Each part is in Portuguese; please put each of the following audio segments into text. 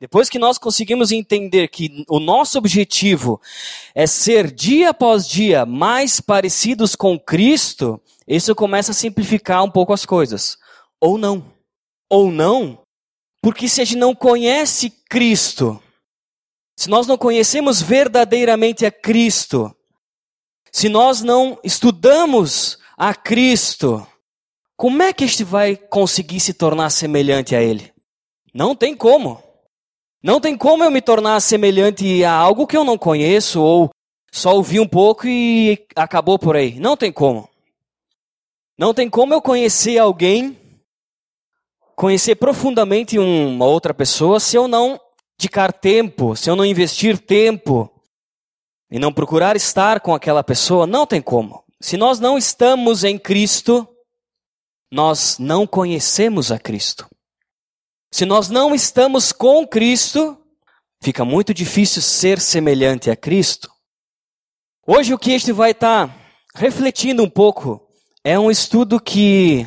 depois que nós conseguimos entender que o nosso objetivo é ser dia após dia mais parecidos com Cristo, isso começa a simplificar um pouco as coisas. Ou não. Ou não, porque se a gente não conhece Cristo, se nós não conhecemos verdadeiramente a Cristo, se nós não estudamos a Cristo, como é que este vai conseguir se tornar semelhante a Ele? Não tem como. Não tem como eu me tornar semelhante a algo que eu não conheço ou só ouvi um pouco e acabou por aí. Não tem como. Não tem como eu conhecer alguém, conhecer profundamente uma outra pessoa, se eu não dedicar tempo, se eu não investir tempo e não procurar estar com aquela pessoa, não tem como. Se nós não estamos em Cristo, nós não conhecemos a Cristo. Se nós não estamos com Cristo, fica muito difícil ser semelhante a Cristo. Hoje o que este vai estar tá refletindo um pouco é um estudo que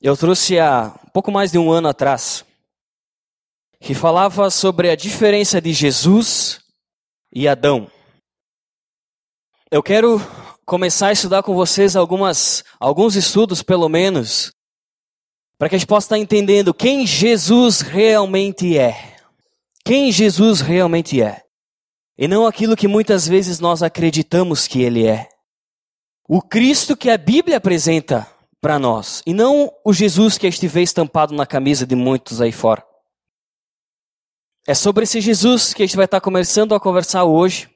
eu trouxe há pouco mais de um ano atrás, que falava sobre a diferença de Jesus e Adão. Eu quero começar a estudar com vocês algumas, alguns estudos, pelo menos, para que a gente possa estar entendendo quem Jesus realmente é. Quem Jesus realmente é. E não aquilo que muitas vezes nós acreditamos que ele é. O Cristo que a Bíblia apresenta para nós, e não o Jesus que estiver estampado na camisa de muitos aí fora. É sobre esse Jesus que a gente vai estar começando a conversar hoje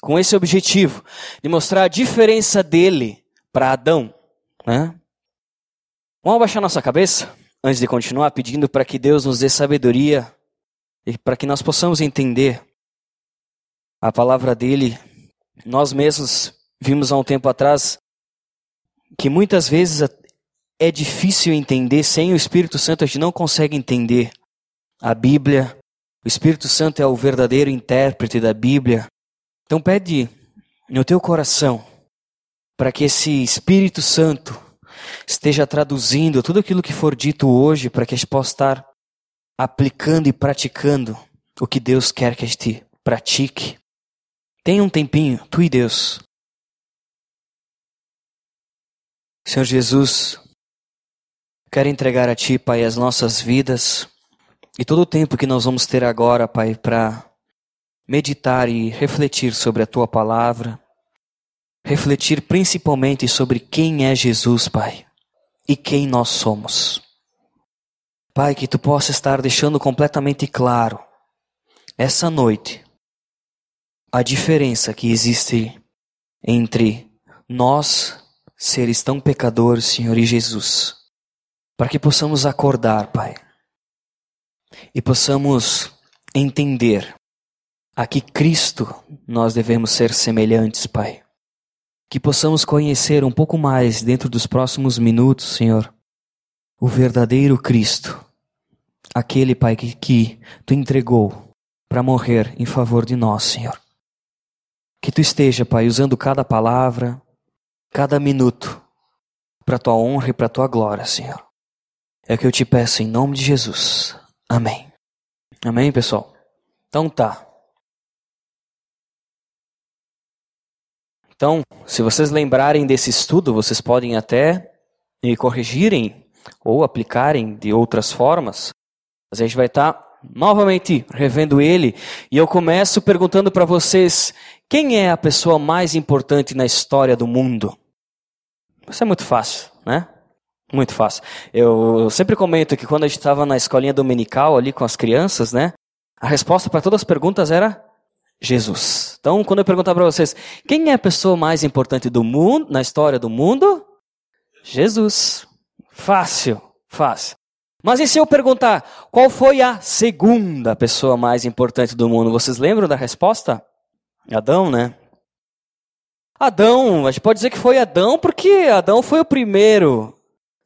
com esse objetivo de mostrar a diferença dele para Adão. Né? Vamos abaixar nossa cabeça antes de continuar pedindo para que Deus nos dê sabedoria e para que nós possamos entender a palavra dele. Nós mesmos vimos há um tempo atrás que muitas vezes é difícil entender, sem o Espírito Santo a gente não consegue entender a Bíblia. O Espírito Santo é o verdadeiro intérprete da Bíblia. Então pede no teu coração para que esse Espírito Santo esteja traduzindo tudo aquilo que for dito hoje para que a gente possa estar aplicando e praticando o que Deus quer que a gente pratique. Tenha um tempinho, tu e Deus. Senhor Jesus, quero entregar a Ti, Pai, as nossas vidas e todo o tempo que nós vamos ter agora, Pai, para meditar e refletir sobre a tua palavra, refletir principalmente sobre quem é Jesus, Pai, e quem nós somos. Pai, que tu possa estar deixando completamente claro essa noite a diferença que existe entre nós, seres tão pecadores, Senhor e Jesus, para que possamos acordar, Pai, e possamos entender a que Cristo nós devemos ser semelhantes, Pai. Que possamos conhecer um pouco mais dentro dos próximos minutos, Senhor, o verdadeiro Cristo, aquele, Pai, que, que Tu entregou para morrer em favor de nós, Senhor. Que Tu esteja, Pai, usando cada palavra, cada minuto, para Tua honra e para Tua glória, Senhor. É o que eu te peço em nome de Jesus. Amém. Amém, pessoal? Então tá. Então, se vocês lembrarem desse estudo, vocês podem até me corrigirem ou aplicarem de outras formas. Mas a gente vai estar tá novamente revendo ele e eu começo perguntando para vocês: quem é a pessoa mais importante na história do mundo? Isso é muito fácil, né? Muito fácil. Eu sempre comento que quando a gente estava na escolinha dominical ali com as crianças, né? A resposta para todas as perguntas era Jesus. Então, quando eu perguntar para vocês, quem é a pessoa mais importante do mundo, na história do mundo? Jesus. Fácil, fácil. Mas e se eu perguntar, qual foi a segunda pessoa mais importante do mundo? Vocês lembram da resposta? Adão, né? Adão, a gente pode dizer que foi Adão porque Adão foi o primeiro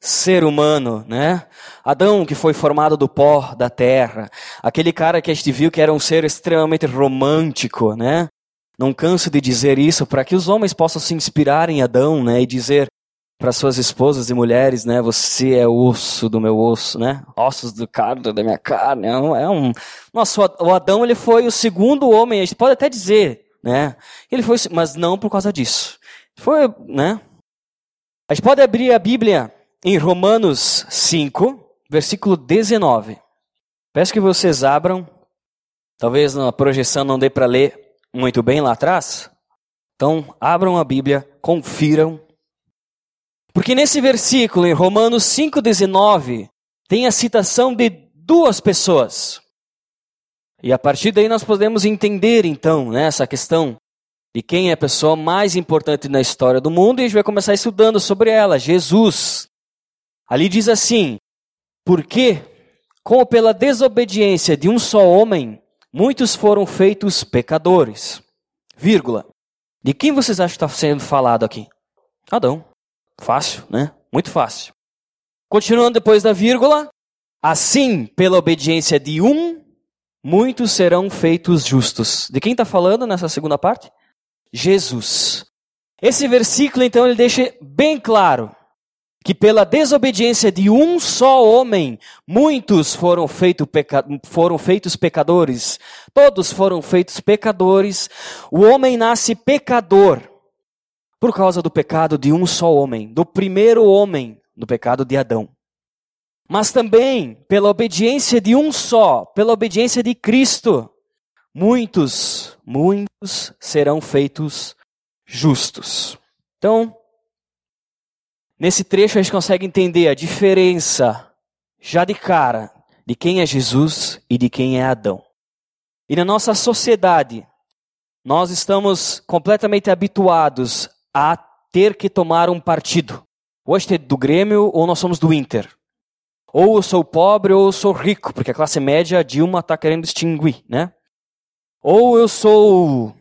ser humano, né? Adão, que foi formado do pó da terra, aquele cara que a gente viu que era um ser extremamente romântico, né? Não canso de dizer isso para que os homens possam se inspirar em Adão, né? E dizer: para suas esposas e mulheres, né? Você é osso do meu osso, né? Ossos do carne da minha carne. É um, é um... Nossa, o Adão ele foi o segundo homem. A gente pode até dizer, né? Ele foi, mas não por causa disso. Foi, né? A gente pode abrir a Bíblia em Romanos 5, versículo 19. Peço que vocês abram. Talvez na projeção não dê para ler muito bem lá atrás. Então, abram a Bíblia, confiram porque nesse versículo, em Romanos 5,19, tem a citação de duas pessoas. E a partir daí nós podemos entender, então, né, essa questão de quem é a pessoa mais importante na história do mundo, e a gente vai começar estudando sobre ela, Jesus. Ali diz assim: Porque, como pela desobediência de um só homem, muitos foram feitos pecadores. Vírgula. De quem vocês acham que está sendo falado aqui? Adão. Fácil, né? Muito fácil. Continuando depois da vírgula. Assim, pela obediência de um, muitos serão feitos justos. De quem está falando nessa segunda parte? Jesus. Esse versículo, então, ele deixa bem claro que pela desobediência de um só homem, muitos foram, feito peca... foram feitos pecadores. Todos foram feitos pecadores. O homem nasce pecador por causa do pecado de um só homem, do primeiro homem, do pecado de Adão. Mas também pela obediência de um só, pela obediência de Cristo, muitos, muitos serão feitos justos. Então, nesse trecho a gente consegue entender a diferença, já de cara, de quem é Jesus e de quem é Adão. E na nossa sociedade, nós estamos completamente habituados a ter que tomar um partido. Hoje é do Grêmio ou nós somos do Inter. Ou eu sou pobre ou eu sou rico, porque a classe média, a Dilma está querendo extinguir, né? Ou eu sou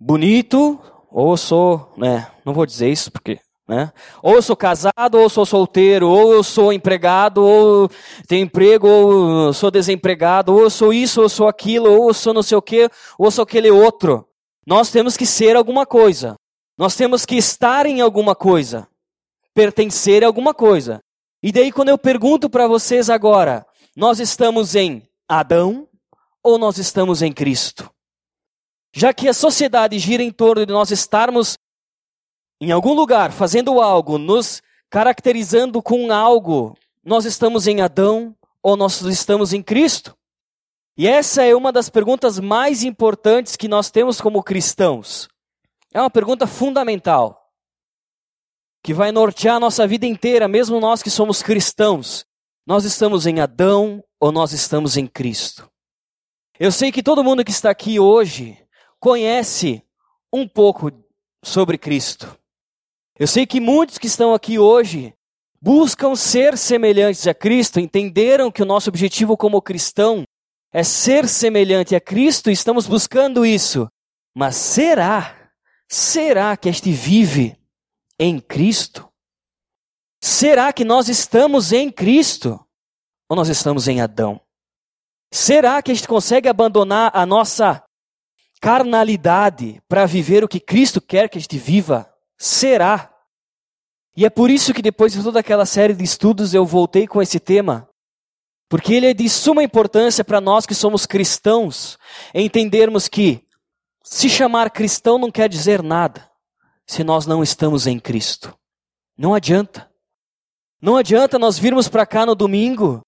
bonito, ou eu sou, né? Não vou dizer isso porque, né? Ou eu sou casado, ou eu sou solteiro, ou eu sou empregado, ou tenho emprego, ou eu sou desempregado, ou eu sou isso, ou eu sou aquilo, ou eu sou não sei o quê, ou eu sou aquele outro. Nós temos que ser alguma coisa. Nós temos que estar em alguma coisa, pertencer a alguma coisa. E daí, quando eu pergunto para vocês agora, nós estamos em Adão ou nós estamos em Cristo? Já que a sociedade gira em torno de nós estarmos em algum lugar fazendo algo, nos caracterizando com algo, nós estamos em Adão ou nós estamos em Cristo? E essa é uma das perguntas mais importantes que nós temos como cristãos. É uma pergunta fundamental que vai nortear a nossa vida inteira, mesmo nós que somos cristãos. Nós estamos em Adão ou nós estamos em Cristo? Eu sei que todo mundo que está aqui hoje conhece um pouco sobre Cristo. Eu sei que muitos que estão aqui hoje buscam ser semelhantes a Cristo, entenderam que o nosso objetivo como cristão é ser semelhante a Cristo e estamos buscando isso. Mas será Será que este vive em Cristo? Será que nós estamos em Cristo? Ou nós estamos em Adão? Será que a gente consegue abandonar a nossa carnalidade para viver o que Cristo quer que a gente viva? Será? E é por isso que depois de toda aquela série de estudos eu voltei com esse tema. Porque ele é de suma importância para nós que somos cristãos entendermos que se chamar cristão não quer dizer nada se nós não estamos em Cristo. Não adianta. Não adianta nós virmos para cá no domingo,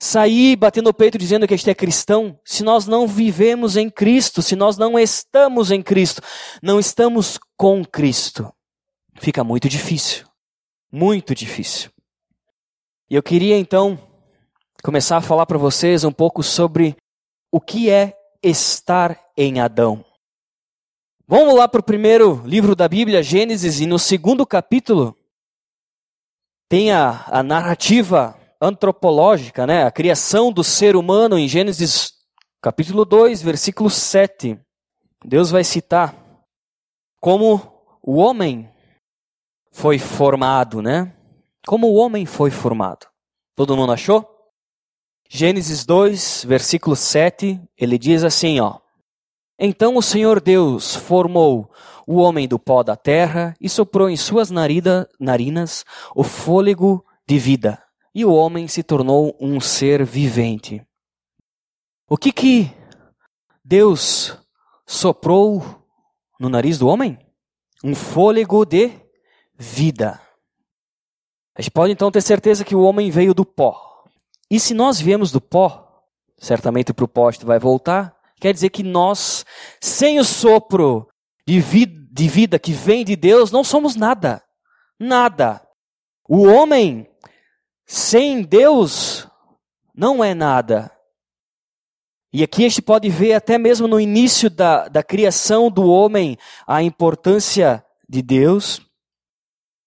sair batendo o peito dizendo que a gente é cristão, se nós não vivemos em Cristo, se nós não estamos em Cristo, não estamos com Cristo. Fica muito difícil. Muito difícil. E eu queria então começar a falar para vocês um pouco sobre o que é estar em Adão. Vamos lá para o primeiro livro da Bíblia, Gênesis, e no segundo capítulo tem a, a narrativa antropológica, né? a criação do ser humano em Gênesis capítulo 2, versículo 7. Deus vai citar como o homem foi formado, né? Como o homem foi formado. Todo mundo achou? Gênesis 2, versículo 7, ele diz assim, ó: então o Senhor Deus formou o homem do pó da terra e soprou em suas narida, narinas o fôlego de vida. E o homem se tornou um ser vivente. O que que Deus soprou no nariz do homem? Um fôlego de vida. A gente pode então ter certeza que o homem veio do pó. E se nós viemos do pó, certamente o pó vai voltar, quer dizer que nós, sem o sopro de vida, de vida que vem de Deus, não somos nada. Nada. O homem sem Deus não é nada. E aqui a gente pode ver até mesmo no início da, da criação do homem a importância de Deus.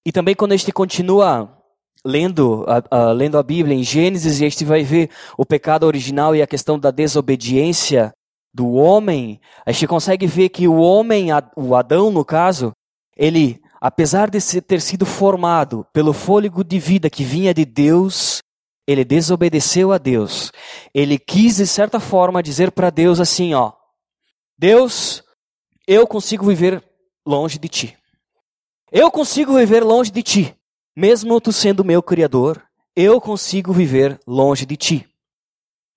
E também quando a gente continua lendo a, lendo a Bíblia em Gênesis e a gente vai ver o pecado original e a questão da desobediência do homem, a gente consegue ver que o homem, o Adão no caso, ele, apesar de ter sido formado pelo fôlego de vida que vinha de Deus, ele desobedeceu a Deus. Ele quis, de certa forma, dizer para Deus assim: ó, Deus, eu consigo viver longe de ti. Eu consigo viver longe de ti. Mesmo tu sendo meu Criador, eu consigo viver longe de ti.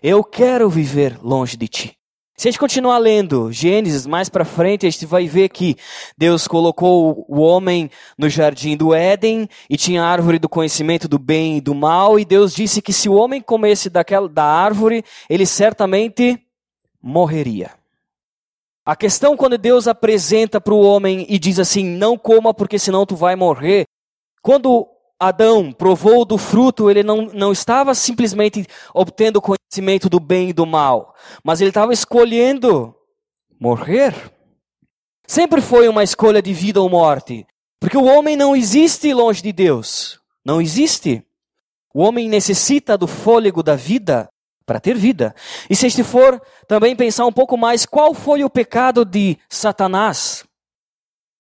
Eu quero viver longe de ti. Se a gente continuar lendo Gênesis mais para frente, a gente vai ver que Deus colocou o homem no jardim do Éden e tinha a árvore do conhecimento do bem e do mal, e Deus disse que se o homem comesse daquela da árvore, ele certamente morreria. A questão quando Deus apresenta para o homem e diz assim: "Não coma porque senão tu vai morrer". Quando Adão provou do fruto, ele não, não estava simplesmente obtendo conhecimento do bem e do mal, mas ele estava escolhendo morrer. Sempre foi uma escolha de vida ou morte, porque o homem não existe longe de Deus. Não existe. O homem necessita do fôlego da vida para ter vida. E se a gente for também pensar um pouco mais, qual foi o pecado de Satanás?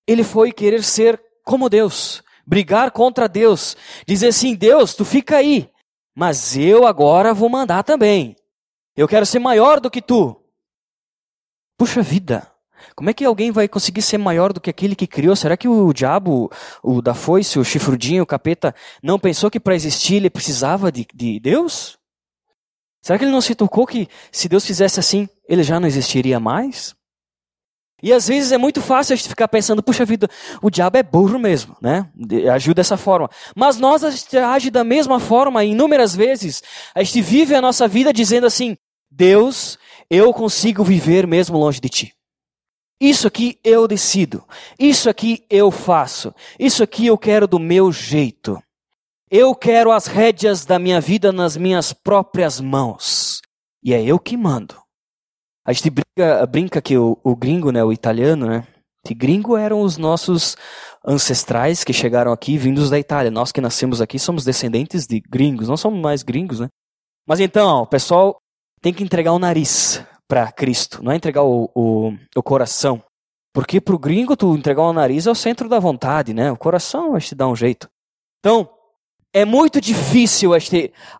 Ele foi querer ser como Deus brigar contra Deus, dizer assim: Deus, tu fica aí, mas eu agora vou mandar também. Eu quero ser maior do que tu. Puxa vida, como é que alguém vai conseguir ser maior do que aquele que criou? Será que o diabo, o da foice, o chifrudinho, o capeta, não pensou que para existir ele precisava de, de Deus? Será que ele não se tocou que se Deus fizesse assim, ele já não existiria mais? E às vezes é muito fácil a gente ficar pensando, puxa vida, o diabo é burro mesmo, né? Agiu dessa forma. Mas nós a gente age da mesma forma, inúmeras vezes. A gente vive a nossa vida dizendo assim: Deus, eu consigo viver mesmo longe de ti. Isso aqui eu decido. Isso aqui eu faço. Isso aqui eu quero do meu jeito. Eu quero as rédeas da minha vida nas minhas próprias mãos. E é eu que mando. A gente brinca, brinca que o, o gringo, né, o italiano, né, que gringo eram os nossos ancestrais que chegaram aqui vindos da Itália. Nós que nascemos aqui somos descendentes de gringos, não somos mais gringos, né? Mas então, o pessoal tem que entregar o nariz para Cristo, não é entregar o, o, o coração. Porque para o gringo, tu entregar o nariz é o centro da vontade, né? O coração a gente dá um jeito. Então, é muito difícil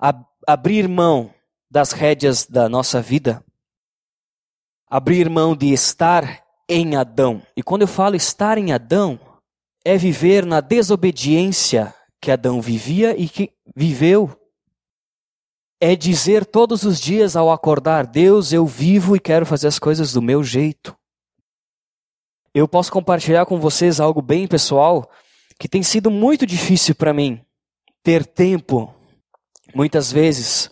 a abrir mão das rédeas da nossa vida abrir mão de estar em Adão. E quando eu falo estar em Adão, é viver na desobediência que Adão vivia e que viveu. É dizer todos os dias ao acordar: Deus, eu vivo e quero fazer as coisas do meu jeito. Eu posso compartilhar com vocês algo bem pessoal que tem sido muito difícil para mim ter tempo, muitas vezes,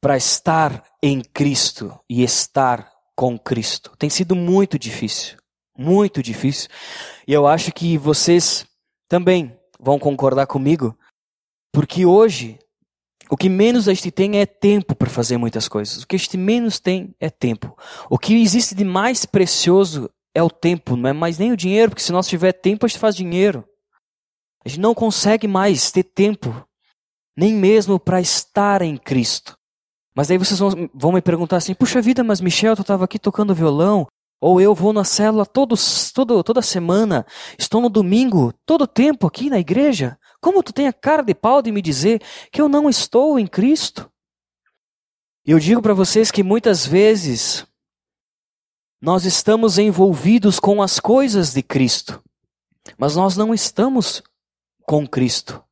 para estar em Cristo e estar com Cristo. Tem sido muito difícil, muito difícil. E eu acho que vocês também vão concordar comigo, porque hoje o que menos a gente tem é tempo para fazer muitas coisas. O que a gente menos tem é tempo. O que existe de mais precioso é o tempo, não é mais nem o dinheiro, porque se nós tiver tempo, a gente faz dinheiro. A gente não consegue mais ter tempo, nem mesmo para estar em Cristo. Mas aí vocês vão, me perguntar assim: puxa vida, mas Michel, tu estava aqui tocando violão? Ou eu vou na célula todos, todo, toda semana, estou no domingo, todo tempo aqui na igreja? Como tu tem a cara de pau de me dizer que eu não estou em Cristo? Eu digo para vocês que muitas vezes nós estamos envolvidos com as coisas de Cristo, mas nós não estamos com Cristo.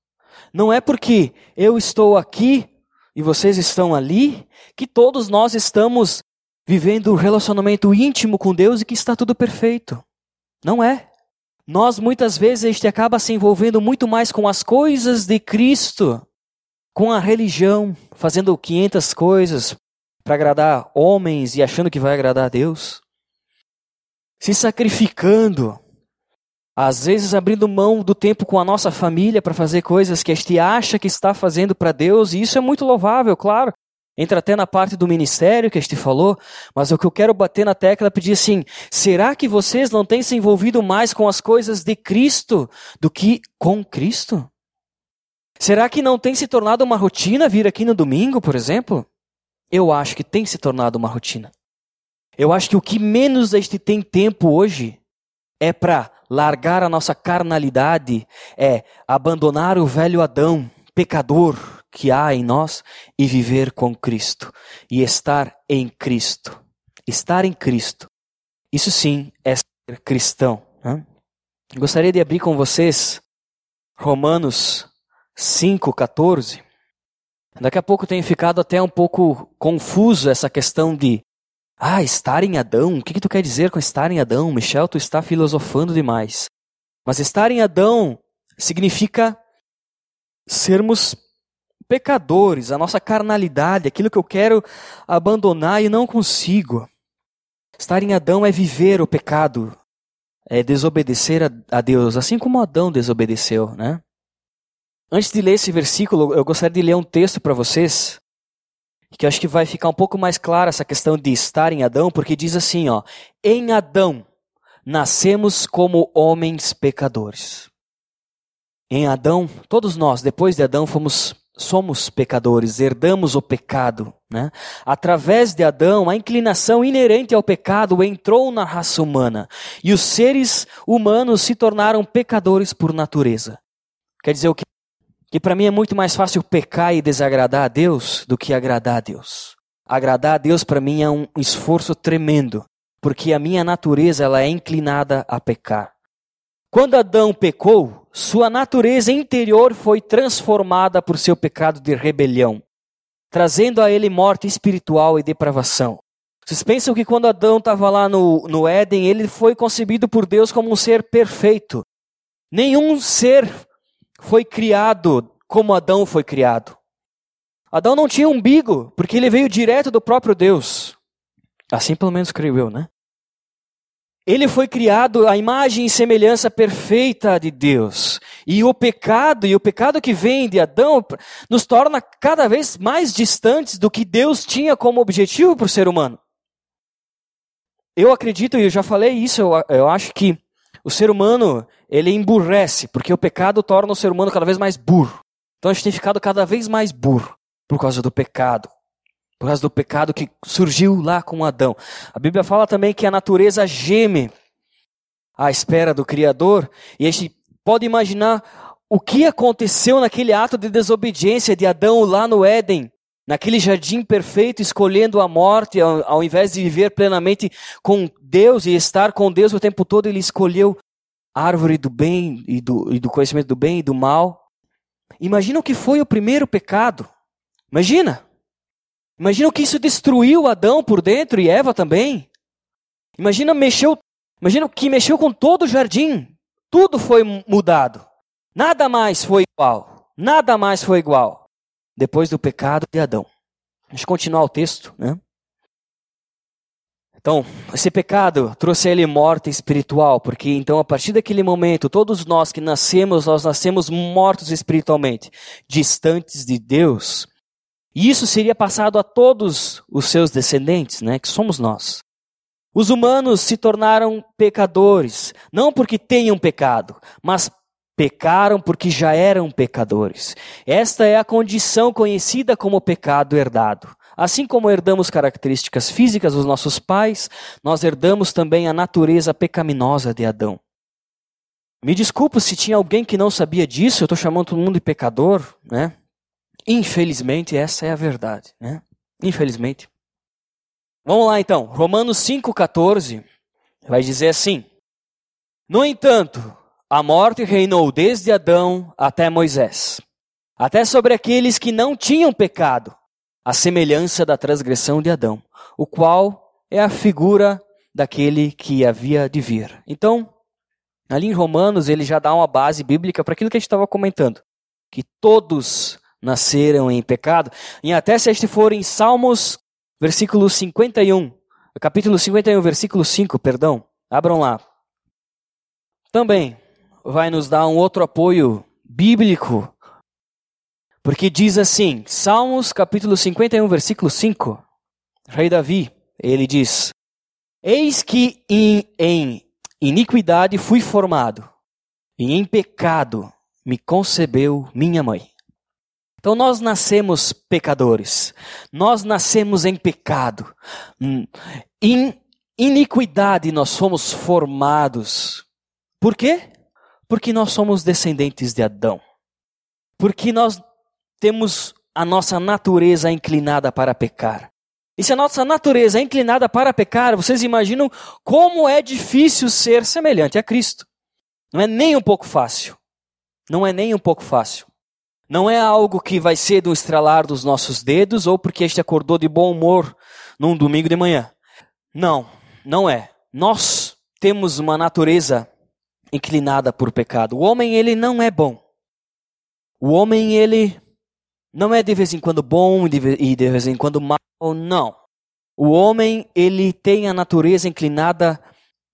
Não é porque eu estou aqui e vocês estão ali que todos nós estamos vivendo um relacionamento íntimo com Deus e que está tudo perfeito. Não é. Nós muitas vezes a gente acaba se envolvendo muito mais com as coisas de Cristo, com a religião, fazendo 500 coisas para agradar homens e achando que vai agradar a Deus. Se sacrificando, às vezes abrindo mão do tempo com a nossa família para fazer coisas que a gente acha que está fazendo para Deus, e isso é muito louvável, claro. Entra até na parte do ministério que a gente falou, mas o que eu quero bater na tecla é pedir assim: será que vocês não têm se envolvido mais com as coisas de Cristo do que com Cristo? Será que não tem se tornado uma rotina vir aqui no domingo, por exemplo? Eu acho que tem se tornado uma rotina. Eu acho que o que menos a gente tem tempo hoje é para largar a nossa carnalidade, é abandonar o velho Adão, pecador, que há em nós e viver com Cristo e estar em Cristo. Estar em Cristo. Isso sim é ser cristão. Né? Gostaria de abrir com vocês Romanos 5,14. Daqui a pouco tem ficado até um pouco confuso essa questão de ah, estar em Adão. O que, que tu quer dizer com estar em Adão? Michel, tu está filosofando demais. Mas estar em Adão significa sermos pecadores, a nossa carnalidade, aquilo que eu quero abandonar e não consigo. Estar em Adão é viver o pecado, é desobedecer a, Deus, assim como Adão desobedeceu, né? Antes de ler esse versículo, eu gostaria de ler um texto para vocês, que eu acho que vai ficar um pouco mais clara essa questão de estar em Adão, porque diz assim, ó: "Em Adão nascemos como homens pecadores". Em Adão, todos nós, depois de Adão, fomos somos pecadores, herdamos o pecado. Né? Através de Adão, a inclinação inerente ao pecado entrou na raça humana e os seres humanos se tornaram pecadores por natureza. Quer dizer o que? Que para mim é muito mais fácil pecar e desagradar a Deus do que agradar a Deus. Agradar a Deus para mim é um esforço tremendo, porque a minha natureza ela é inclinada a pecar. Quando Adão pecou, sua natureza interior foi transformada por seu pecado de rebelião, trazendo a ele morte espiritual e depravação. Vocês pensam que quando Adão estava lá no, no Éden, ele foi concebido por Deus como um ser perfeito. Nenhum ser foi criado como Adão foi criado. Adão não tinha umbigo, porque ele veio direto do próprio Deus. Assim pelo menos creio eu, né? Ele foi criado à imagem e semelhança perfeita de Deus. E o pecado, e o pecado que vem de Adão, nos torna cada vez mais distantes do que Deus tinha como objetivo para o ser humano. Eu acredito, e eu já falei isso, eu, eu acho que o ser humano, ele emburrece, porque o pecado torna o ser humano cada vez mais burro. Então a gente tem ficado cada vez mais burro por causa do pecado por causa do pecado que surgiu lá com Adão. A Bíblia fala também que a natureza geme à espera do Criador, e a gente pode imaginar o que aconteceu naquele ato de desobediência de Adão lá no Éden, naquele jardim perfeito, escolhendo a morte, ao, ao invés de viver plenamente com Deus e estar com Deus o tempo todo, ele escolheu a árvore do bem e do, e do conhecimento do bem e do mal. Imagina o que foi o primeiro pecado. Imagina. Imagina o que isso destruiu Adão por dentro e Eva também. Imagina mexeu, imagina o que mexeu com todo o jardim. Tudo foi mudado. Nada mais foi igual. Nada mais foi igual depois do pecado de Adão. Deixa eu continuar o texto, né? Então, esse pecado trouxe a ele morte espiritual, porque então a partir daquele momento, todos nós que nascemos, nós nascemos mortos espiritualmente, distantes de Deus. E isso seria passado a todos os seus descendentes, né, que somos nós. Os humanos se tornaram pecadores, não porque tenham pecado, mas pecaram porque já eram pecadores. Esta é a condição conhecida como pecado herdado. Assim como herdamos características físicas dos nossos pais, nós herdamos também a natureza pecaminosa de Adão. Me desculpa se tinha alguém que não sabia disso, eu estou chamando todo mundo de pecador, né? Infelizmente, essa é a verdade, né? Infelizmente. Vamos lá então, Romanos 5,14 vai dizer assim: No entanto, a morte reinou desde Adão até Moisés, até sobre aqueles que não tinham pecado, a semelhança da transgressão de Adão, o qual é a figura daquele que havia de vir. Então, ali em Romanos, ele já dá uma base bíblica para aquilo que a gente estava comentando, que todos nasceram em pecado. E até se a gente for em Salmos versículo 51, capítulo 51, versículo 5, perdão. Abram lá. Também vai nos dar um outro apoio bíblico, porque diz assim, Salmos capítulo 51, versículo 5, Rei Davi, ele diz: Eis que em, em iniquidade fui formado, e em pecado me concebeu minha mãe. Então nós nascemos pecadores, nós nascemos em pecado, hum, em iniquidade nós fomos formados. Por quê? Porque nós somos descendentes de Adão. Porque nós temos a nossa natureza inclinada para pecar. E se a nossa natureza é inclinada para pecar, vocês imaginam como é difícil ser semelhante a Cristo. Não é nem um pouco fácil. Não é nem um pouco fácil. Não é algo que vai ser do estralar dos nossos dedos ou porque a gente acordou de bom humor num domingo de manhã. Não, não é. Nós temos uma natureza inclinada por pecado. O homem, ele não é bom. O homem, ele não é de vez em quando bom e de vez em quando mal, não. O homem, ele tem a natureza inclinada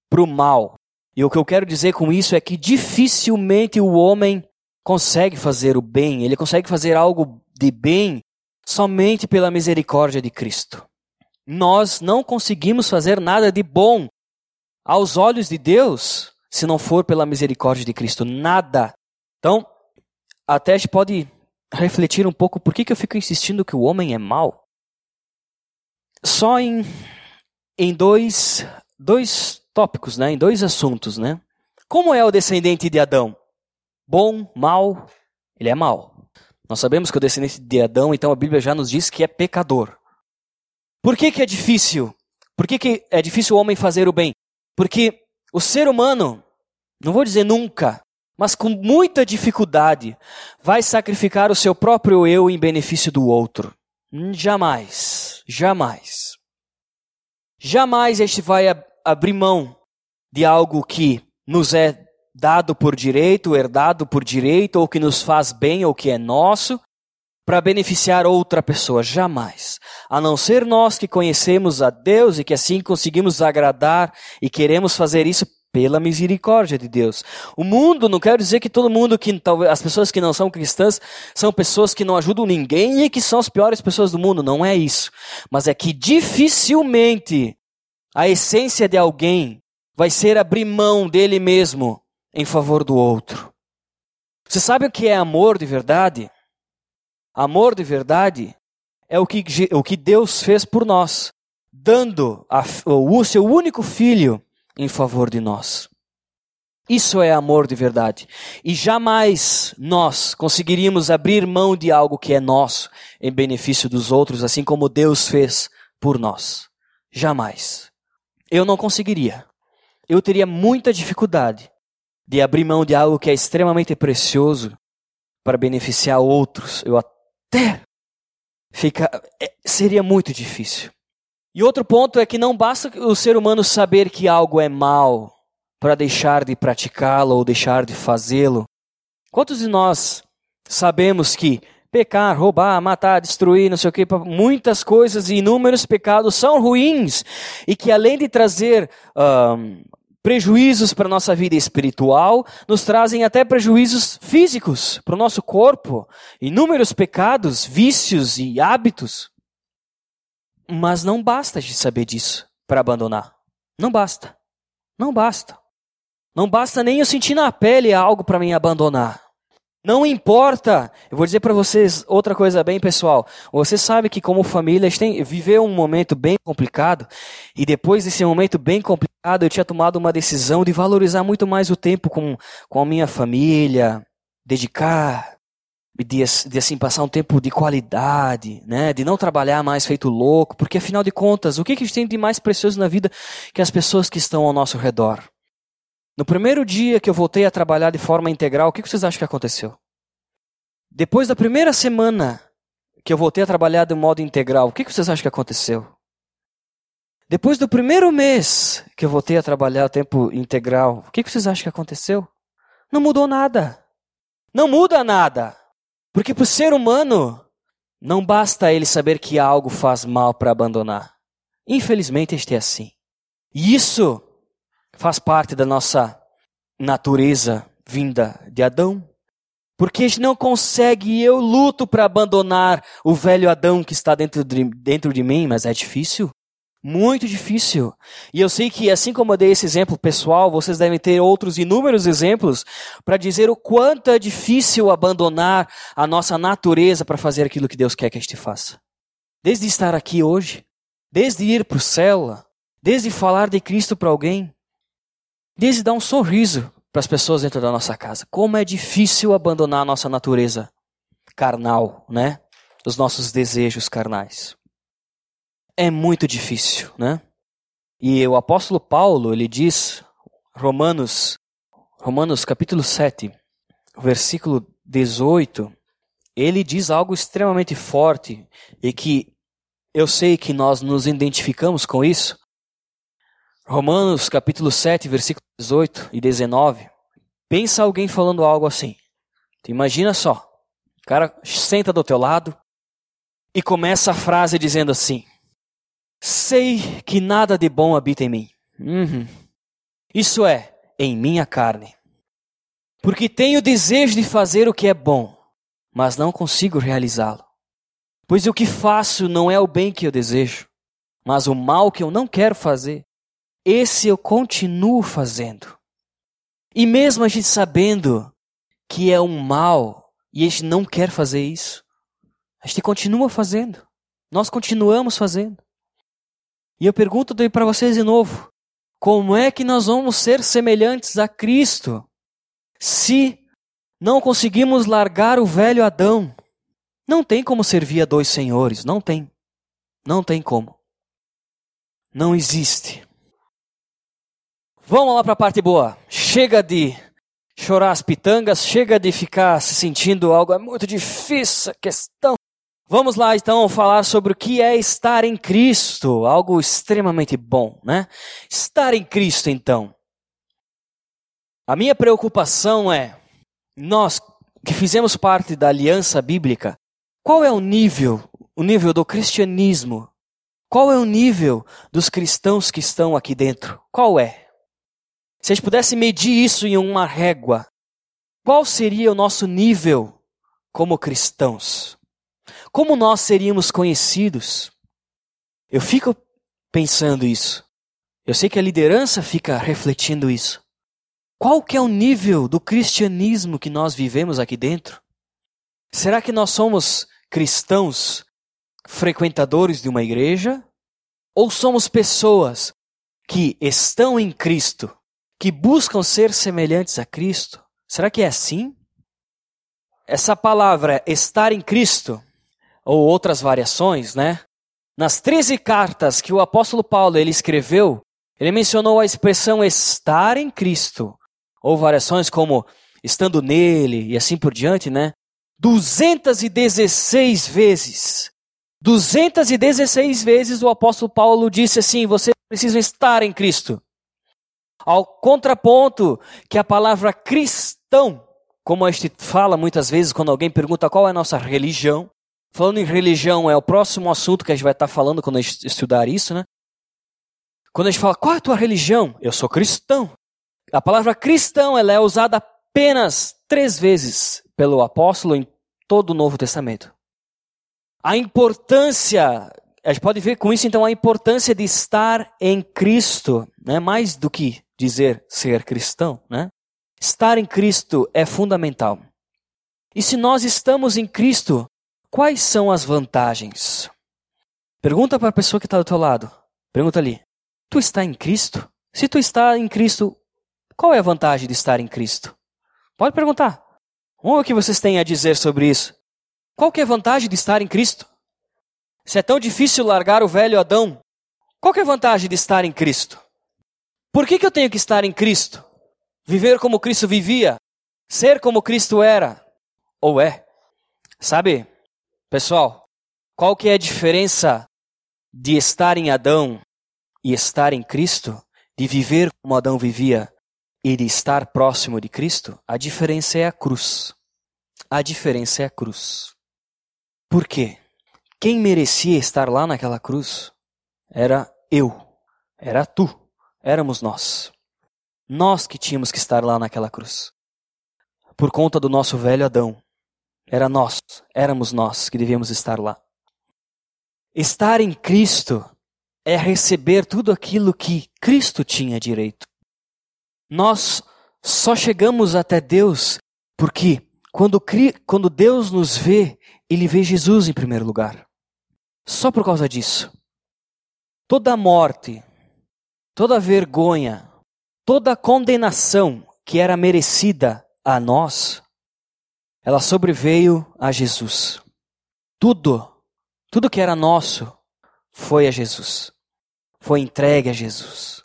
para o mal. E o que eu quero dizer com isso é que dificilmente o homem consegue fazer o bem, ele consegue fazer algo de bem somente pela misericórdia de Cristo. Nós não conseguimos fazer nada de bom aos olhos de Deus se não for pela misericórdia de Cristo. Nada. Então, até a gente pode refletir um pouco por que, que eu fico insistindo que o homem é mau. Só em, em dois, dois tópicos, né? em dois assuntos. Né? Como é o descendente de Adão? bom, mal, ele é mal. Nós sabemos que o descendente de Adão, então a Bíblia já nos diz que é pecador. Por que, que é difícil? Por que, que é difícil o homem fazer o bem? Porque o ser humano, não vou dizer nunca, mas com muita dificuldade, vai sacrificar o seu próprio eu em benefício do outro. Jamais, jamais. Jamais este vai abrir mão de algo que nos é dado por direito, herdado por direito, ou que nos faz bem, ou que é nosso, para beneficiar outra pessoa. Jamais. A não ser nós que conhecemos a Deus e que assim conseguimos agradar e queremos fazer isso pela misericórdia de Deus. O mundo, não quero dizer que todo mundo que talvez as pessoas que não são cristãs são pessoas que não ajudam ninguém e que são as piores pessoas do mundo, não é isso. Mas é que dificilmente a essência de alguém vai ser abrir mão dele mesmo em favor do outro. Você sabe o que é amor de verdade? Amor de verdade é o que, o que Deus fez por nós, dando a, o seu único filho em favor de nós. Isso é amor de verdade. E jamais nós conseguiríamos abrir mão de algo que é nosso em benefício dos outros, assim como Deus fez por nós. Jamais. Eu não conseguiria. Eu teria muita dificuldade de abrir mão de algo que é extremamente precioso para beneficiar outros. Eu até fica é, seria muito difícil. E outro ponto é que não basta o ser humano saber que algo é mal para deixar de praticá-lo ou deixar de fazê-lo. Quantos de nós sabemos que pecar, roubar, matar, destruir, não sei o que, muitas coisas e inúmeros pecados são ruins e que além de trazer um, prejuízos para a nossa vida espiritual, nos trazem até prejuízos físicos para o nosso corpo, inúmeros pecados, vícios e hábitos. Mas não basta de saber disso para abandonar. Não basta. Não basta. Não basta nem eu sentir na pele algo para me abandonar. Não importa. Eu vou dizer para vocês outra coisa bem pessoal. Você sabe que como família tem, viveu um momento bem complicado e depois desse momento bem complicado eu tinha tomado uma decisão de valorizar muito mais o tempo com, com a minha família, dedicar de, de assim passar um tempo de qualidade, né? De não trabalhar mais feito louco, porque afinal de contas, o que, que a gente tem de mais precioso na vida que as pessoas que estão ao nosso redor? No primeiro dia que eu voltei a trabalhar de forma integral, o que, vocês acham que aconteceu? Depois da primeira semana que eu voltei a trabalhar de modo integral, o que, vocês acham que aconteceu? Depois do primeiro mês que eu voltei a trabalhar a tempo integral, o que vocês acham que aconteceu? Não mudou nada. Não muda nada. Porque para o ser humano, não basta ele saber que algo faz mal para abandonar. Infelizmente, este é assim. E isso faz parte da nossa natureza vinda de Adão. Porque a gente não consegue, e eu luto para abandonar o velho Adão que está dentro de, dentro de mim, mas é difícil. Muito difícil. E eu sei que, assim como eu dei esse exemplo pessoal, vocês devem ter outros inúmeros exemplos para dizer o quanto é difícil abandonar a nossa natureza para fazer aquilo que Deus quer que a gente faça. Desde estar aqui hoje, desde ir para o céu, desde falar de Cristo para alguém, desde dar um sorriso para as pessoas dentro da nossa casa. Como é difícil abandonar a nossa natureza carnal, né? Os nossos desejos carnais é muito difícil, né? E o apóstolo Paulo, ele diz, Romanos, Romanos capítulo 7, versículo 18, ele diz algo extremamente forte e que eu sei que nós nos identificamos com isso. Romanos capítulo 7, versículo 18 e 19. Pensa alguém falando algo assim. Tu imagina só. O cara senta do teu lado e começa a frase dizendo assim: Sei que nada de bom habita em mim. Uhum. Isso é, em minha carne. Porque tenho desejo de fazer o que é bom, mas não consigo realizá-lo. Pois o que faço não é o bem que eu desejo, mas o mal que eu não quero fazer, esse eu continuo fazendo. E mesmo a gente sabendo que é um mal e a gente não quer fazer isso, a gente continua fazendo. Nós continuamos fazendo. E eu pergunto para vocês de novo: como é que nós vamos ser semelhantes a Cristo se não conseguimos largar o velho Adão? Não tem como servir a dois senhores, não tem. Não tem como. Não existe. Vamos lá para a parte boa. Chega de chorar as pitangas, chega de ficar se sentindo algo é muito difícil, a questão Vamos lá então falar sobre o que é estar em Cristo, algo extremamente bom, né? Estar em Cristo então. A minha preocupação é, nós que fizemos parte da aliança bíblica, qual é o nível, o nível do cristianismo? Qual é o nível dos cristãos que estão aqui dentro? Qual é? Se a gente pudesse medir isso em uma régua, qual seria o nosso nível como cristãos? Como nós seríamos conhecidos? Eu fico pensando isso. Eu sei que a liderança fica refletindo isso. Qual que é o nível do cristianismo que nós vivemos aqui dentro? Será que nós somos cristãos frequentadores de uma igreja? Ou somos pessoas que estão em Cristo, que buscam ser semelhantes a Cristo? Será que é assim? Essa palavra estar em Cristo ou outras variações, né? Nas 13 cartas que o apóstolo Paulo ele escreveu, ele mencionou a expressão estar em Cristo, ou variações como estando nele e assim por diante, né? 216 vezes. 216 vezes o apóstolo Paulo disse assim: você precisa estar em Cristo. Ao contraponto que a palavra cristão, como a gente fala muitas vezes quando alguém pergunta qual é a nossa religião, Falando em religião, é o próximo assunto que a gente vai estar falando quando a gente estudar isso, né? Quando a gente fala, qual é a tua religião? Eu sou cristão. A palavra cristão ela é usada apenas três vezes pelo apóstolo em todo o Novo Testamento. A importância, a gente pode ver com isso então a importância de estar em Cristo, né? mais do que dizer ser cristão. Né? Estar em Cristo é fundamental. E se nós estamos em Cristo, Quais são as vantagens? Pergunta para a pessoa que está do teu lado. Pergunta ali. Tu está em Cristo? Se tu está em Cristo, qual é a vantagem de estar em Cristo? Pode perguntar. Ver o que vocês têm a dizer sobre isso. Qual que é a vantagem de estar em Cristo? Se é tão difícil largar o velho Adão, qual que é a vantagem de estar em Cristo? Por que, que eu tenho que estar em Cristo? Viver como Cristo vivia? Ser como Cristo era? Ou é? Sabe, pessoal, qual que é a diferença de estar em Adão e estar em Cristo? De viver como Adão vivia e de estar próximo de Cristo? A diferença é a cruz. A diferença é a cruz. Por quê? Quem merecia estar lá naquela cruz era eu, era tu, éramos nós. Nós que tínhamos que estar lá naquela cruz. Por conta do nosso velho Adão. Era nós, éramos nós que devíamos estar lá. Estar em Cristo é receber tudo aquilo que Cristo tinha direito. Nós só chegamos até Deus porque quando, quando Deus nos vê, Ele vê Jesus em primeiro lugar. Só por causa disso. Toda morte, toda vergonha, toda condenação que era merecida a nós, ela sobreveio a Jesus. Tudo, tudo que era nosso foi a Jesus. Foi entregue a Jesus.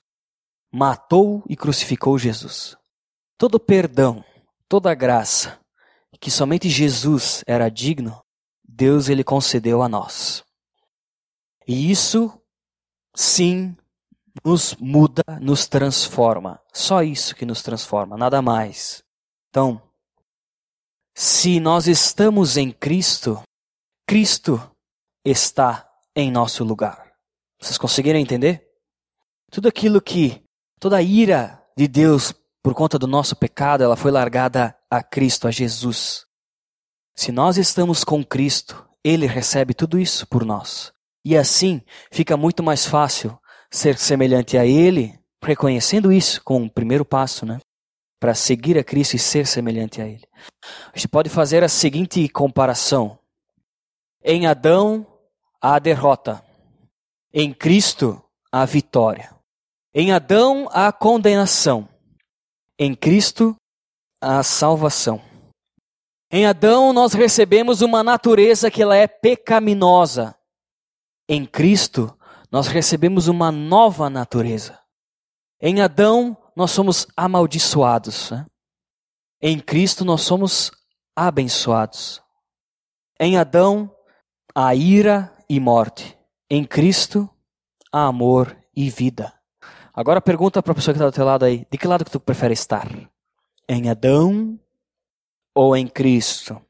Matou e crucificou Jesus. Todo perdão, toda graça que somente Jesus era digno, Deus ele concedeu a nós. E isso sim nos muda, nos transforma. Só isso que nos transforma, nada mais. Então, se nós estamos em Cristo, Cristo está em nosso lugar. Vocês conseguiram entender? Tudo aquilo que, toda a ira de Deus por conta do nosso pecado, ela foi largada a Cristo, a Jesus. Se nós estamos com Cristo, Ele recebe tudo isso por nós. E assim fica muito mais fácil ser semelhante a Ele, reconhecendo isso como um primeiro passo, né? Para seguir a Cristo e ser semelhante a Ele. A gente pode fazer a seguinte comparação: em Adão, a derrota, em Cristo, a vitória. Em Adão, a condenação, em Cristo, a salvação. Em Adão, nós recebemos uma natureza que ela é pecaminosa. Em Cristo, nós recebemos uma nova natureza. Em Adão, nós somos amaldiçoados. Né? Em Cristo, nós somos abençoados. Em Adão, há ira e morte. Em Cristo, há amor e vida. Agora pergunta para a pessoa que está do teu lado aí, de que lado que tu prefere estar? Em Adão ou em Cristo?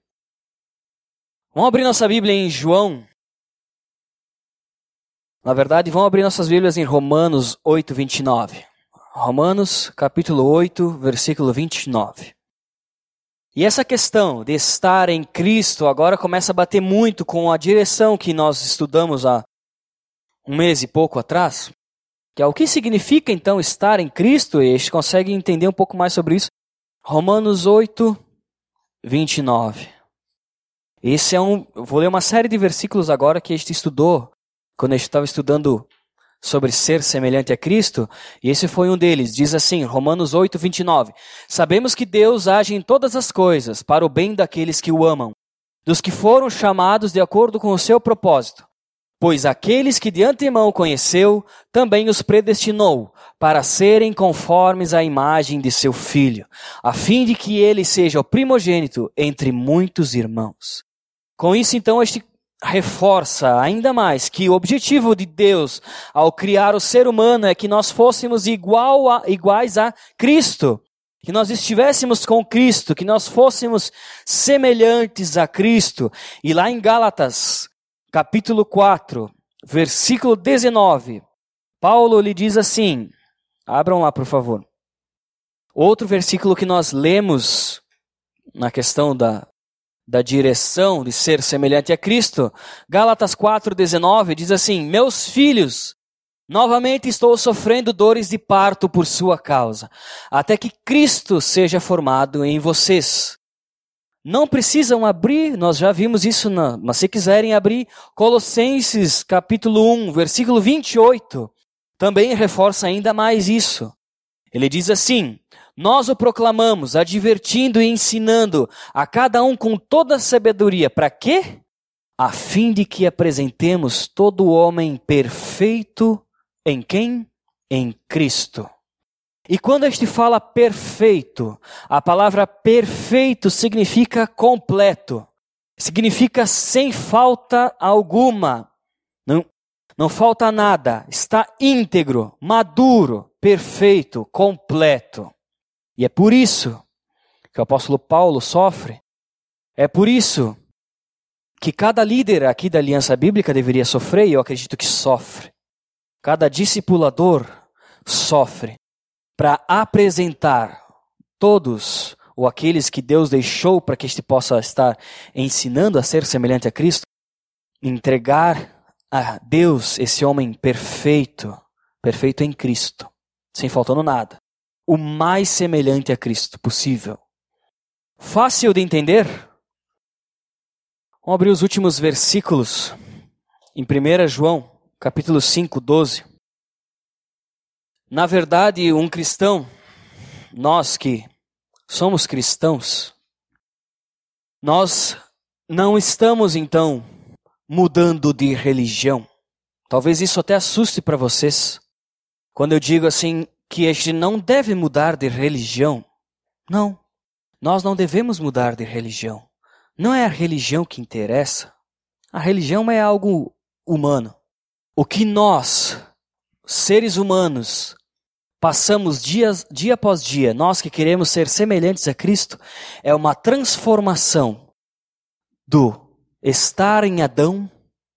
Vamos abrir nossa Bíblia em João, na verdade, vamos abrir nossas Bíblias em Romanos 8, 29. Romanos, capítulo 8, versículo 29. E essa questão de estar em Cristo agora começa a bater muito com a direção que nós estudamos há um mês e pouco atrás. Que é o que significa então estar em Cristo, e a gente consegue entender um pouco mais sobre isso. Romanos 8, 29. Esse é um. Vou ler uma série de versículos agora que a gente estudou quando gente estava estudando sobre ser semelhante a Cristo, e esse foi um deles. Diz assim, Romanos 8, 29. Sabemos que Deus age em todas as coisas para o bem daqueles que o amam, dos que foram chamados de acordo com o seu propósito. Pois aqueles que de antemão conheceu, também os predestinou para serem conformes à imagem de seu filho, a fim de que ele seja o primogênito entre muitos irmãos. Com isso, então, este reforça ainda mais que o objetivo de Deus ao criar o ser humano é que nós fôssemos igual a, iguais a Cristo, que nós estivéssemos com Cristo, que nós fôssemos semelhantes a Cristo. E lá em Gálatas, capítulo 4, versículo 19, Paulo lhe diz assim: abram lá, por favor. Outro versículo que nós lemos na questão da da direção de ser semelhante a Cristo. Gálatas 4:19 diz assim: "Meus filhos, novamente estou sofrendo dores de parto por sua causa, até que Cristo seja formado em vocês." Não precisam abrir, nós já vimos isso, mas se quiserem abrir, Colossenses capítulo 1, versículo 28, também reforça ainda mais isso. Ele diz assim: Nós o proclamamos, advertindo e ensinando a cada um com toda a sabedoria. Para quê? A fim de que apresentemos todo homem perfeito em quem? Em Cristo. E quando este fala perfeito, a palavra perfeito significa completo, significa sem falta alguma. Não, não falta nada, está íntegro, maduro, perfeito, completo. E é por isso que o apóstolo Paulo sofre. É por isso que cada líder aqui da Aliança Bíblica deveria sofrer, e eu acredito que sofre. Cada discipulador sofre para apresentar todos ou aqueles que Deus deixou para que este possa estar ensinando a ser semelhante a Cristo, entregar a Deus esse homem perfeito, perfeito em Cristo, sem faltando nada, o mais semelhante a Cristo possível. Fácil de entender? Vamos abrir os últimos versículos em 1 João, capítulo 5, 12. Na verdade, um cristão, nós que somos cristãos, nós não estamos então mudando de religião. Talvez isso até assuste para vocês. Quando eu digo assim que a gente não deve mudar de religião. Não. Nós não devemos mudar de religião. Não é a religião que interessa. A religião é algo humano. O que nós, seres humanos, passamos dias, dia após dia, nós que queremos ser semelhantes a Cristo, é uma transformação do estar em Adão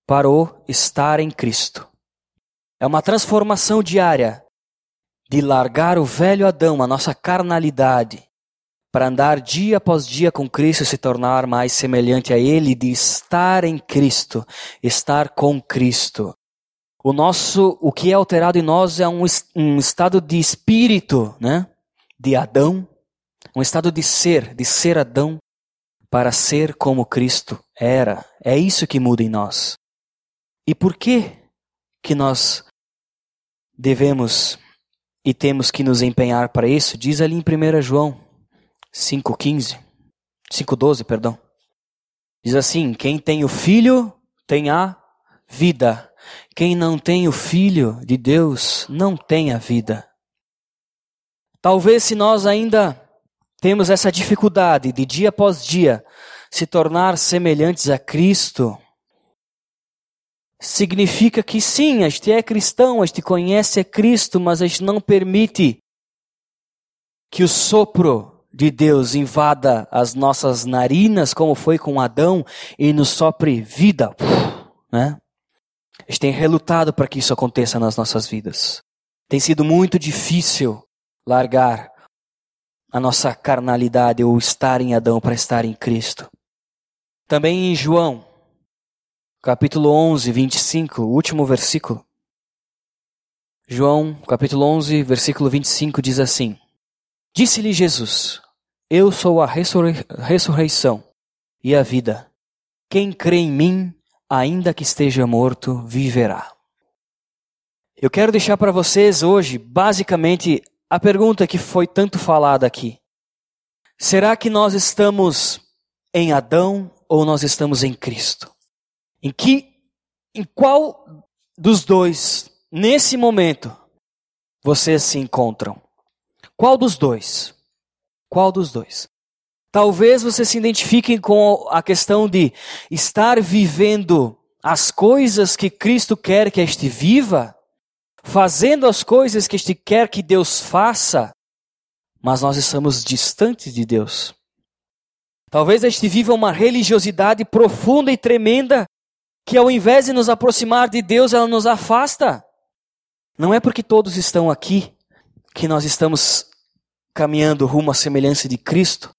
para o estar em Cristo. É uma transformação diária de largar o velho Adão, a nossa carnalidade, para andar dia após dia com Cristo e se tornar mais semelhante a Ele, de estar em Cristo, estar com Cristo. O nosso, o que é alterado em nós é um, um estado de espírito, né? De Adão, um estado de ser, de ser Adão, para ser como Cristo era. É isso que muda em nós. E por que que nós devemos e temos que nos empenhar para isso? Diz ali em 1 João 5:15, 5:12, perdão. Diz assim: quem tem o filho tem a vida. Quem não tem o Filho de Deus não tem a vida. Talvez se nós ainda temos essa dificuldade de dia após dia se tornar semelhantes a Cristo, significa que sim, a gente é cristão, a gente conhece a Cristo, mas a gente não permite que o sopro de Deus invada as nossas narinas, como foi com Adão, e nos sopre vida. Né? A gente tem relutado para que isso aconteça nas nossas vidas. Tem sido muito difícil largar a nossa carnalidade ou estar em Adão para estar em Cristo. Também em João, capítulo 11, 25, o último versículo. João, capítulo 11, versículo 25 diz assim: Disse-lhe Jesus: Eu sou a ressurreição e a vida. Quem crê em mim, ainda que esteja morto, viverá. Eu quero deixar para vocês hoje, basicamente, a pergunta que foi tanto falada aqui. Será que nós estamos em Adão ou nós estamos em Cristo? Em que em qual dos dois nesse momento vocês se encontram? Qual dos dois? Qual dos dois? Talvez você se identifique com a questão de estar vivendo as coisas que Cristo quer que este viva, fazendo as coisas que este quer que Deus faça, mas nós estamos distantes de Deus. Talvez este viva uma religiosidade profunda e tremenda que ao invés de nos aproximar de Deus, ela nos afasta. Não é porque todos estão aqui que nós estamos caminhando rumo à semelhança de Cristo,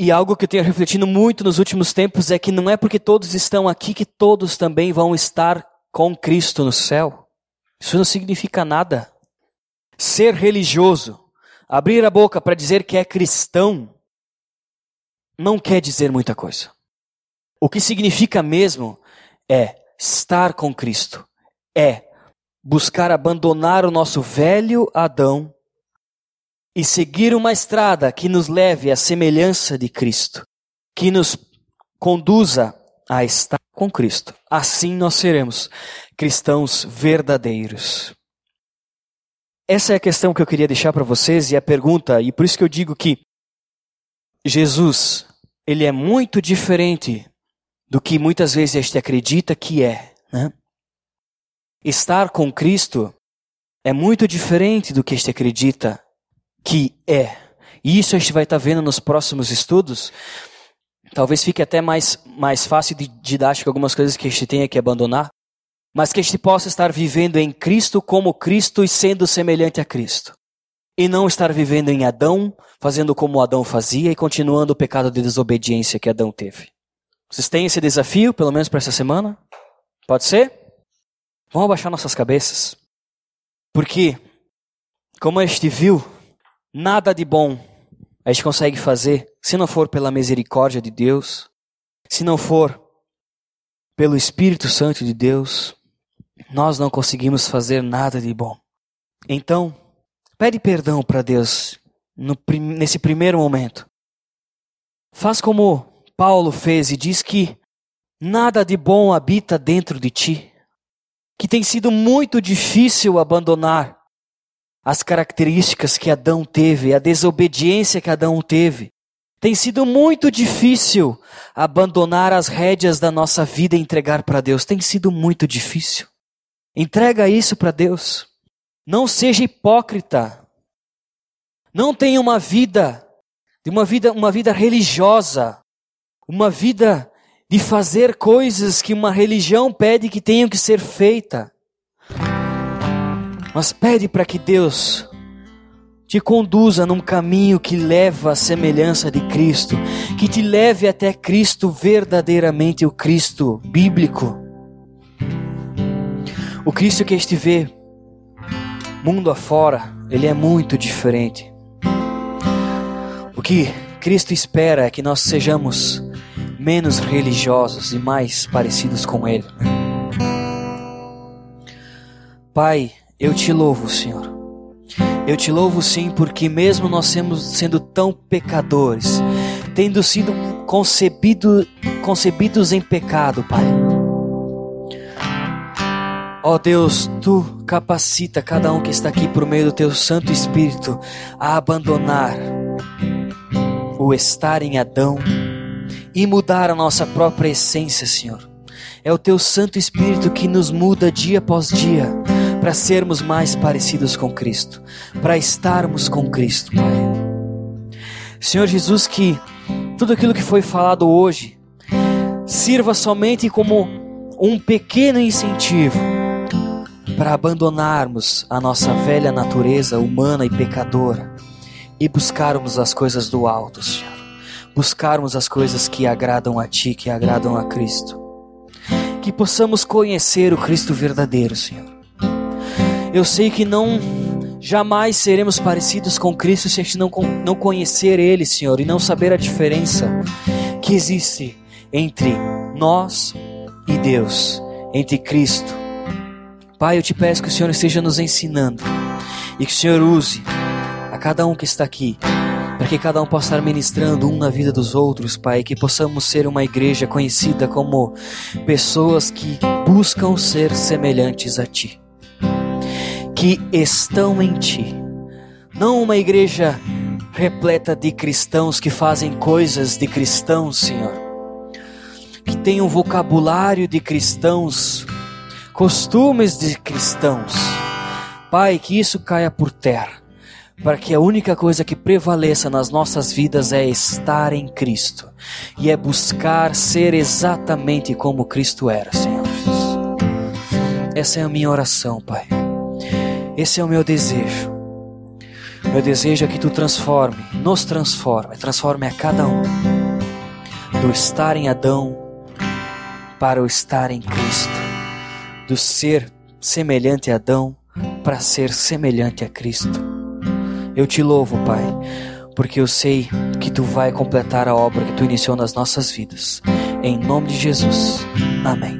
e algo que eu tenho refletido muito nos últimos tempos é que não é porque todos estão aqui que todos também vão estar com Cristo no céu. Isso não significa nada. Ser religioso, abrir a boca para dizer que é cristão, não quer dizer muita coisa. O que significa mesmo é estar com Cristo, é buscar abandonar o nosso velho Adão e seguir uma estrada que nos leve à semelhança de Cristo, que nos conduza a estar com Cristo. Assim nós seremos cristãos verdadeiros. Essa é a questão que eu queria deixar para vocês e a pergunta, e por isso que eu digo que Jesus, ele é muito diferente do que muitas vezes a gente acredita que é. Né? Estar com Cristo é muito diferente do que a gente acredita que é. E isso a gente vai estar tá vendo nos próximos estudos. Talvez fique até mais, mais fácil de didático algumas coisas que a gente tenha que abandonar, mas que a gente possa estar vivendo em Cristo como Cristo e sendo semelhante a Cristo. E não estar vivendo em Adão, fazendo como Adão fazia e continuando o pecado de desobediência que Adão teve. Vocês têm esse desafio, pelo menos para essa semana? Pode ser? Vamos abaixar nossas cabeças. Porque, como a gente viu, nada de bom a gente consegue fazer se não for pela misericórdia de Deus, se não for pelo Espírito Santo de Deus, nós não conseguimos fazer nada de bom. Então, pede perdão para Deus no, nesse primeiro momento. Faz como Paulo fez e diz que nada de bom habita dentro de ti, que tem sido muito difícil abandonar as características que Adão teve, a desobediência que Adão teve. Tem sido muito difícil abandonar as rédeas da nossa vida e entregar para Deus. Tem sido muito difícil. Entrega isso para Deus. Não seja hipócrita. Não tenha uma vida, uma vida, uma vida religiosa, uma vida de fazer coisas que uma religião pede que tenham que ser feita. Mas pede para que Deus te conduza num caminho que leva à semelhança de Cristo, que te leve até Cristo verdadeiramente, o Cristo bíblico. O Cristo que este vê mundo afora, ele é muito diferente. O que Cristo espera é que nós sejamos menos religiosos e mais parecidos com Ele. Pai, eu te louvo, Senhor. Eu te louvo sim, porque mesmo nós sendo tão pecadores, tendo sido concebido, concebidos em pecado, Pai. Ó oh Deus, tu capacita cada um que está aqui por meio do teu Santo Espírito a abandonar o estar em Adão e mudar a nossa própria essência, Senhor. É o teu Santo Espírito que nos muda dia após dia para sermos mais parecidos com Cristo, para estarmos com Cristo, Pai. Senhor Jesus, que tudo aquilo que foi falado hoje sirva somente como um pequeno incentivo para abandonarmos a nossa velha natureza humana e pecadora e buscarmos as coisas do alto, Senhor. Buscarmos as coisas que agradam a Ti, que agradam a Cristo. Que possamos conhecer o Cristo verdadeiro, Senhor eu sei que não jamais seremos parecidos com Cristo se a gente não, não conhecer Ele, Senhor, e não saber a diferença que existe entre nós e Deus, entre Cristo. Pai, eu te peço que o Senhor esteja nos ensinando e que o Senhor use a cada um que está aqui, para que cada um possa estar ministrando um na vida dos outros, Pai, que possamos ser uma igreja conhecida como pessoas que buscam ser semelhantes a Ti que estão em ti. Não uma igreja repleta de cristãos que fazem coisas de cristãos, Senhor. Que tem um vocabulário de cristãos, costumes de cristãos. Pai, que isso caia por terra, para que a única coisa que prevaleça nas nossas vidas é estar em Cristo e é buscar ser exatamente como Cristo era, Senhor. Essa é a minha oração, Pai. Esse é o meu desejo. Meu desejo é que tu transforme, nos transforme, transforme a cada um do estar em Adão para o estar em Cristo, do ser semelhante a Adão para ser semelhante a Cristo. Eu te louvo, Pai, porque eu sei que tu vai completar a obra que tu iniciou nas nossas vidas. Em nome de Jesus. Amém.